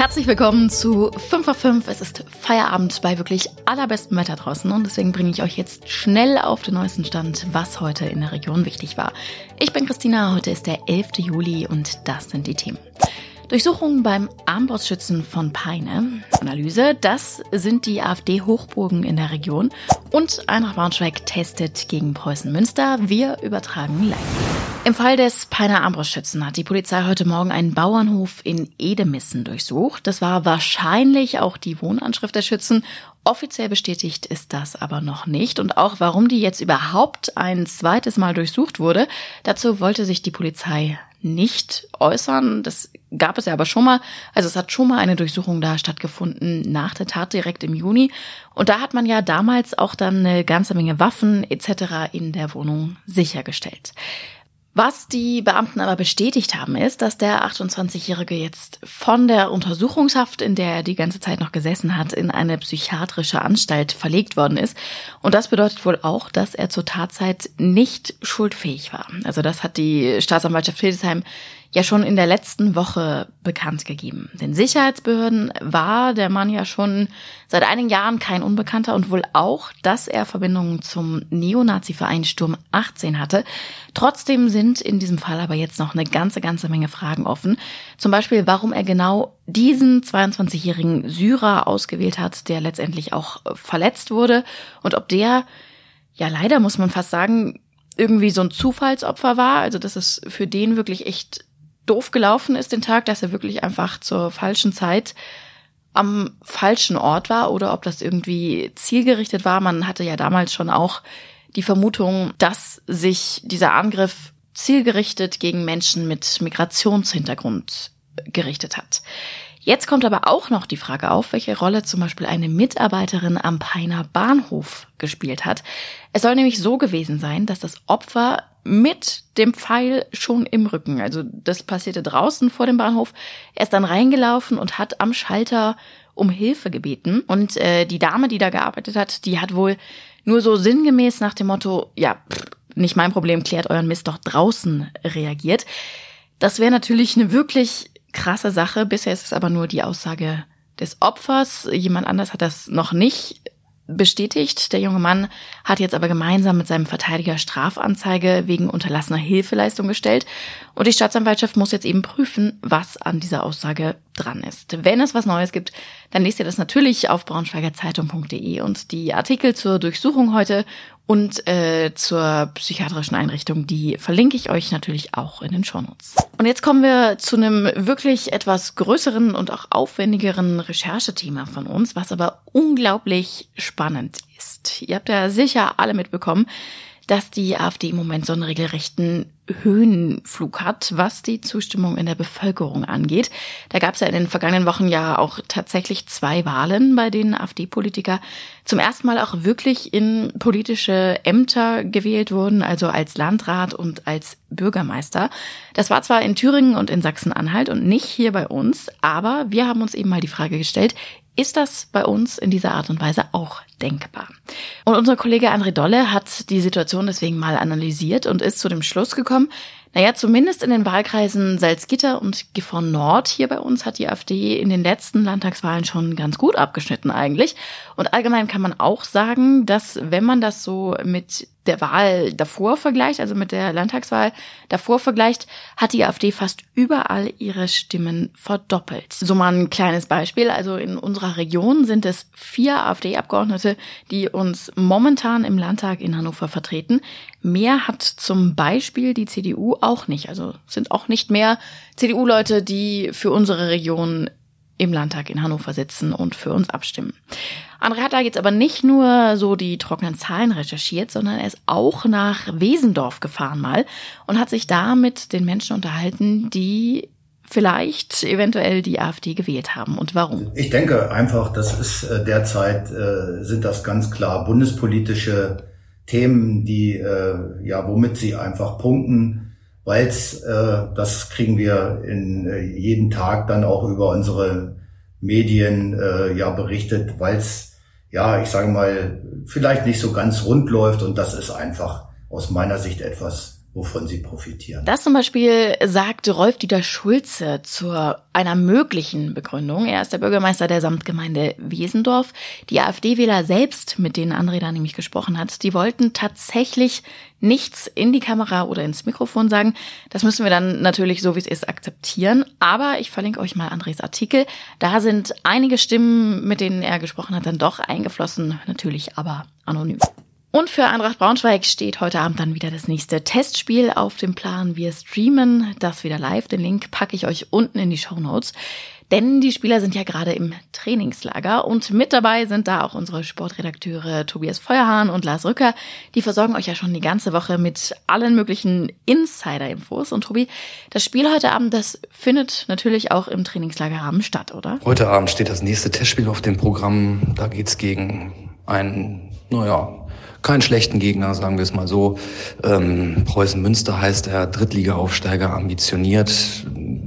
Herzlich willkommen zu 5 auf 5. Es ist Feierabend bei wirklich allerbestem Wetter draußen und deswegen bringe ich euch jetzt schnell auf den neuesten Stand, was heute in der Region wichtig war. Ich bin Christina, heute ist der 11. Juli und das sind die Themen. Durchsuchungen beim Armbrustschützen von Peine. Analyse, das sind die AfD-Hochburgen in der Region. Und Eintracht Braunschweig testet gegen Preußen Münster. Wir übertragen live. Im Fall des Peiner Armbrustschützen hat die Polizei heute Morgen einen Bauernhof in Edemissen durchsucht. Das war wahrscheinlich auch die Wohnanschrift der Schützen. Offiziell bestätigt ist das aber noch nicht. Und auch warum die jetzt überhaupt ein zweites Mal durchsucht wurde, dazu wollte sich die Polizei nicht äußern. Das gab es ja aber schon mal. Also es hat schon mal eine Durchsuchung da stattgefunden nach der Tat direkt im Juni. Und da hat man ja damals auch dann eine ganze Menge Waffen etc. in der Wohnung sichergestellt. Was die Beamten aber bestätigt haben, ist, dass der 28-Jährige jetzt von der Untersuchungshaft, in der er die ganze Zeit noch gesessen hat, in eine psychiatrische Anstalt verlegt worden ist. Und das bedeutet wohl auch, dass er zur Tatzeit nicht schuldfähig war. Also das hat die Staatsanwaltschaft Hildesheim ja schon in der letzten Woche bekannt gegeben. Den Sicherheitsbehörden war der Mann ja schon seit einigen Jahren kein Unbekannter und wohl auch, dass er Verbindungen zum Neonazi-Verein Sturm 18 hatte. Trotzdem sind in diesem Fall aber jetzt noch eine ganze, ganze Menge Fragen offen. Zum Beispiel, warum er genau diesen 22-jährigen Syrer ausgewählt hat, der letztendlich auch verletzt wurde und ob der, ja leider muss man fast sagen, irgendwie so ein Zufallsopfer war. Also dass es für den wirklich echt doof gelaufen ist den Tag, dass er wirklich einfach zur falschen Zeit am falschen Ort war oder ob das irgendwie zielgerichtet war. Man hatte ja damals schon auch die Vermutung, dass sich dieser Angriff zielgerichtet gegen Menschen mit Migrationshintergrund gerichtet hat. Jetzt kommt aber auch noch die Frage auf, welche Rolle zum Beispiel eine Mitarbeiterin am Peiner Bahnhof gespielt hat. Es soll nämlich so gewesen sein, dass das Opfer mit dem Pfeil schon im Rücken, also das passierte draußen vor dem Bahnhof, er ist dann reingelaufen und hat am Schalter um Hilfe gebeten. Und äh, die Dame, die da gearbeitet hat, die hat wohl nur so sinngemäß nach dem Motto, ja, pff, nicht mein Problem, klärt euren Mist doch draußen reagiert. Das wäre natürlich eine wirklich krasse Sache. Bisher ist es aber nur die Aussage des Opfers. Jemand anders hat das noch nicht bestätigt. Der junge Mann hat jetzt aber gemeinsam mit seinem Verteidiger Strafanzeige wegen unterlassener Hilfeleistung gestellt. Und die Staatsanwaltschaft muss jetzt eben prüfen, was an dieser Aussage dran ist. Wenn es was Neues gibt, dann lest ihr das natürlich auf braunschweigerzeitung.de und die Artikel zur Durchsuchung heute und äh, zur psychiatrischen Einrichtung, die verlinke ich euch natürlich auch in den Shownotes. Und jetzt kommen wir zu einem wirklich etwas größeren und auch aufwendigeren Recherchethema von uns, was aber unglaublich spannend ist. Ihr habt ja sicher alle mitbekommen, dass die AfD im Moment so einen regelrechten Höhenflug hat, was die Zustimmung in der Bevölkerung angeht. Da gab es ja in den vergangenen Wochen ja auch tatsächlich zwei Wahlen, bei denen AfD-Politiker zum ersten Mal auch wirklich in politische Ämter gewählt wurden, also als Landrat und als Bürgermeister. Das war zwar in Thüringen und in Sachsen-Anhalt und nicht hier bei uns, aber wir haben uns eben mal die Frage gestellt, ist das bei uns in dieser Art und Weise auch denkbar? Und unser Kollege André Dolle hat die Situation deswegen mal analysiert und ist zu dem Schluss gekommen, naja, zumindest in den Wahlkreisen Salzgitter und Gifhorn Nord hier bei uns hat die AfD in den letzten Landtagswahlen schon ganz gut abgeschnitten eigentlich. Und allgemein kann man auch sagen, dass wenn man das so mit der Wahl davor vergleicht, also mit der Landtagswahl davor vergleicht, hat die AfD fast überall ihre Stimmen verdoppelt. So mal ein kleines Beispiel. Also in unserer Region sind es vier AfD-Abgeordnete, die uns momentan im Landtag in Hannover vertreten. Mehr hat zum Beispiel die CDU auch nicht. Also sind auch nicht mehr CDU-Leute, die für unsere Region im Landtag in Hannover sitzen und für uns abstimmen. André hat da jetzt aber nicht nur so die trockenen Zahlen recherchiert, sondern er ist auch nach Wesendorf gefahren mal und hat sich da mit den Menschen unterhalten, die vielleicht eventuell die AfD gewählt haben und warum? Ich denke einfach, das ist äh, derzeit äh, sind das ganz klar bundespolitische Themen, die äh, ja womit sie einfach punkten weil äh, das kriegen wir in äh, jeden Tag dann auch über unsere Medien äh, ja berichtet, weil es ja, ich sage mal, vielleicht nicht so ganz rund läuft und das ist einfach aus meiner Sicht etwas wovon sie profitieren. Das zum Beispiel sagt Rolf-Dieter Schulze zu einer möglichen Begründung. Er ist der Bürgermeister der Samtgemeinde Wesendorf. Die AfD-Wähler selbst, mit denen André da nämlich gesprochen hat, die wollten tatsächlich nichts in die Kamera oder ins Mikrofon sagen. Das müssen wir dann natürlich so, wie es ist, akzeptieren. Aber ich verlinke euch mal Andres Artikel. Da sind einige Stimmen, mit denen er gesprochen hat, dann doch eingeflossen. Natürlich aber anonym. Und für Eintracht Braunschweig steht heute Abend dann wieder das nächste Testspiel auf dem Plan. Wir streamen das wieder live. Den Link packe ich euch unten in die Show Notes. Denn die Spieler sind ja gerade im Trainingslager und mit dabei sind da auch unsere Sportredakteure Tobias Feuerhahn und Lars Rücker. Die versorgen euch ja schon die ganze Woche mit allen möglichen Insider-Infos. Und Tobi, das Spiel heute Abend, das findet natürlich auch im Trainingslagerrahmen statt, oder? Heute Abend steht das nächste Testspiel auf dem Programm. Da geht's gegen ein, naja, keinen schlechten Gegner, sagen wir es mal so. Ähm, Preußen Münster heißt er, Drittliga-Aufsteiger, ambitioniert.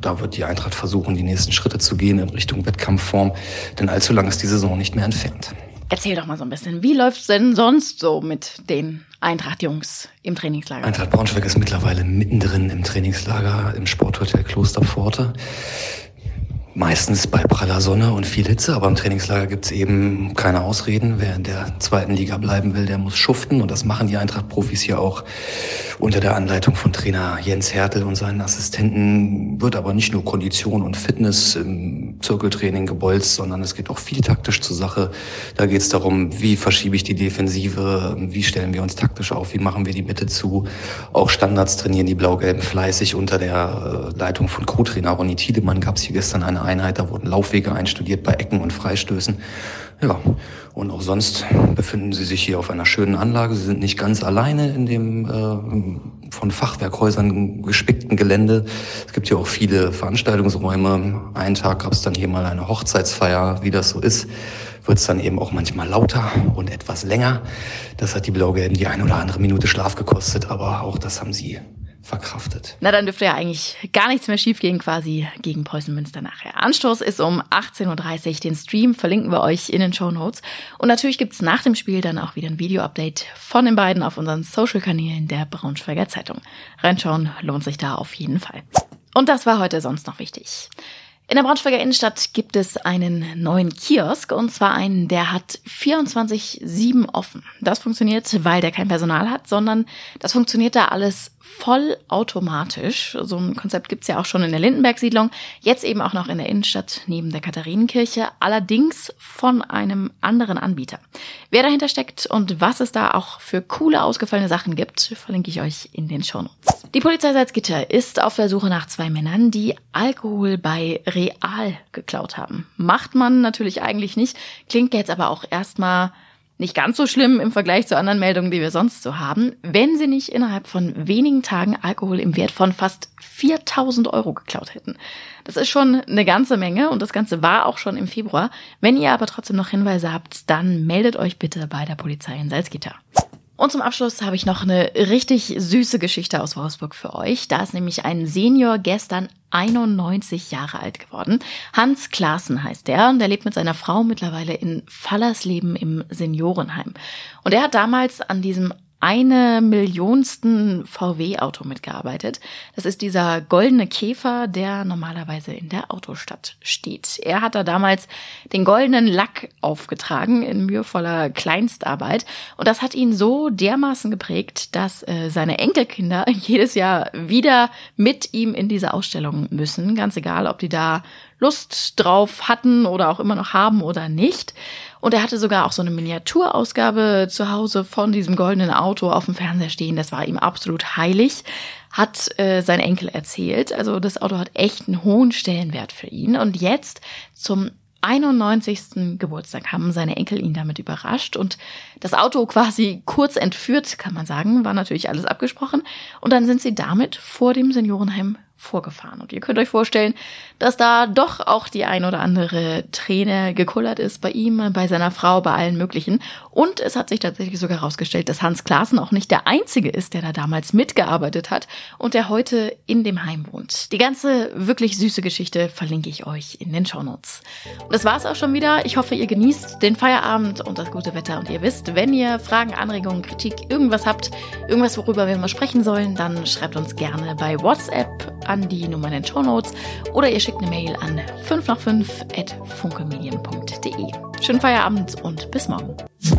Da wird die Eintracht versuchen, die nächsten Schritte zu gehen in Richtung Wettkampfform, denn allzu lang ist die Saison nicht mehr entfernt. Erzähl doch mal so ein bisschen, wie läuft's denn sonst so mit den Eintracht-Jungs im Trainingslager? Eintracht Braunschweig ist mittlerweile mittendrin im Trainingslager im Sporthotel Klosterpforte meistens bei praller Sonne und viel Hitze, aber im Trainingslager gibt's eben keine Ausreden. Wer in der zweiten Liga bleiben will, der muss schuften und das machen die Eintracht-Profis hier auch unter der Anleitung von Trainer Jens Hertel und seinen Assistenten. Wird aber nicht nur Kondition und Fitness im Zirkeltraining gebolzt, sondern es geht auch viel taktisch zur Sache. Da geht's darum, wie verschiebe ich die Defensive, wie stellen wir uns taktisch auf, wie machen wir die Mitte zu. Auch Standards trainieren die Blau-Gelben fleißig unter der äh, Leitung von Co-Trainer Ronny Tiedemann gab's hier gestern eine Einheit, da wurden Laufwege einstudiert bei Ecken und Freistößen. Ja, und auch sonst befinden Sie sich hier auf einer schönen Anlage. Sie sind nicht ganz alleine in dem äh, von Fachwerkhäusern gespickten Gelände. Es gibt hier auch viele Veranstaltungsräume. Einen Tag gab es dann hier mal eine Hochzeitsfeier, wie das so ist wird es dann eben auch manchmal lauter und etwas länger. Das hat die Blau-Gelben die eine oder andere Minute Schlaf gekostet, aber auch das haben sie verkraftet. Na, dann dürfte ja eigentlich gar nichts mehr schiefgehen, quasi gegen Preußen Münster nachher. Anstoß ist um 18.30 Uhr. Den Stream verlinken wir euch in den Show Notes. Und natürlich gibt's nach dem Spiel dann auch wieder ein Video-Update von den beiden auf unseren Social-Kanälen der Braunschweiger Zeitung. Reinschauen lohnt sich da auf jeden Fall. Und das war heute sonst noch wichtig. In der Braunschweiger Innenstadt gibt es einen neuen Kiosk und zwar einen, der hat 24-7 offen. Das funktioniert, weil der kein Personal hat, sondern das funktioniert da alles vollautomatisch. So ein Konzept gibt's ja auch schon in der Lindenberg-Siedlung, jetzt eben auch noch in der Innenstadt neben der Katharinenkirche, allerdings von einem anderen Anbieter. Wer dahinter steckt und was es da auch für coole ausgefallene Sachen gibt, verlinke ich euch in den Shownotes. Die Polizei Salzgitter ist auf der Suche nach zwei Männern, die Alkohol bei Real geklaut haben. Macht man natürlich eigentlich nicht, klingt jetzt aber auch erstmal nicht ganz so schlimm im Vergleich zu anderen Meldungen, die wir sonst so haben, wenn sie nicht innerhalb von wenigen Tagen Alkohol im Wert von fast 4000 Euro geklaut hätten. Das ist schon eine ganze Menge und das Ganze war auch schon im Februar. Wenn ihr aber trotzdem noch Hinweise habt, dann meldet euch bitte bei der Polizei in Salzgitter. Und zum Abschluss habe ich noch eine richtig süße Geschichte aus Wolfsburg für euch. Da ist nämlich ein Senior gestern 91 Jahre alt geworden. Hans Klaassen heißt der und er lebt mit seiner Frau mittlerweile in Fallersleben im Seniorenheim. Und er hat damals an diesem eine Millionsten VW-Auto mitgearbeitet. Das ist dieser goldene Käfer, der normalerweise in der Autostadt steht. Er hat da damals den goldenen Lack aufgetragen in mühevoller Kleinstarbeit. Und das hat ihn so dermaßen geprägt, dass äh, seine Enkelkinder jedes Jahr wieder mit ihm in diese Ausstellung müssen. Ganz egal, ob die da Lust drauf hatten oder auch immer noch haben oder nicht. Und er hatte sogar auch so eine Miniaturausgabe zu Hause von diesem goldenen Auto auf dem Fernseher stehen. Das war ihm absolut heilig, hat äh, sein Enkel erzählt. Also das Auto hat echt einen hohen Stellenwert für ihn. Und jetzt zum 91. Geburtstag haben seine Enkel ihn damit überrascht und das Auto quasi kurz entführt, kann man sagen, war natürlich alles abgesprochen. Und dann sind sie damit vor dem Seniorenheim vorgefahren. Und ihr könnt euch vorstellen, dass da doch auch die ein oder andere Träne gekullert ist bei ihm, bei seiner Frau, bei allen möglichen. Und es hat sich tatsächlich sogar herausgestellt, dass Hans Klaassen auch nicht der Einzige ist, der da damals mitgearbeitet hat und der heute in dem Heim wohnt. Die ganze wirklich süße Geschichte verlinke ich euch in den Shownotes. Und das war's auch schon wieder. Ich hoffe, ihr genießt den Feierabend und das gute Wetter. Und ihr wisst, wenn ihr Fragen, Anregungen, Kritik, irgendwas habt, irgendwas, worüber wir mal sprechen sollen, dann schreibt uns gerne bei WhatsApp an die Nummer in den Show Notes oder ihr schickt eine Mail an 5 nach 5 at funkemedien.de. Schönen Feierabend und bis morgen.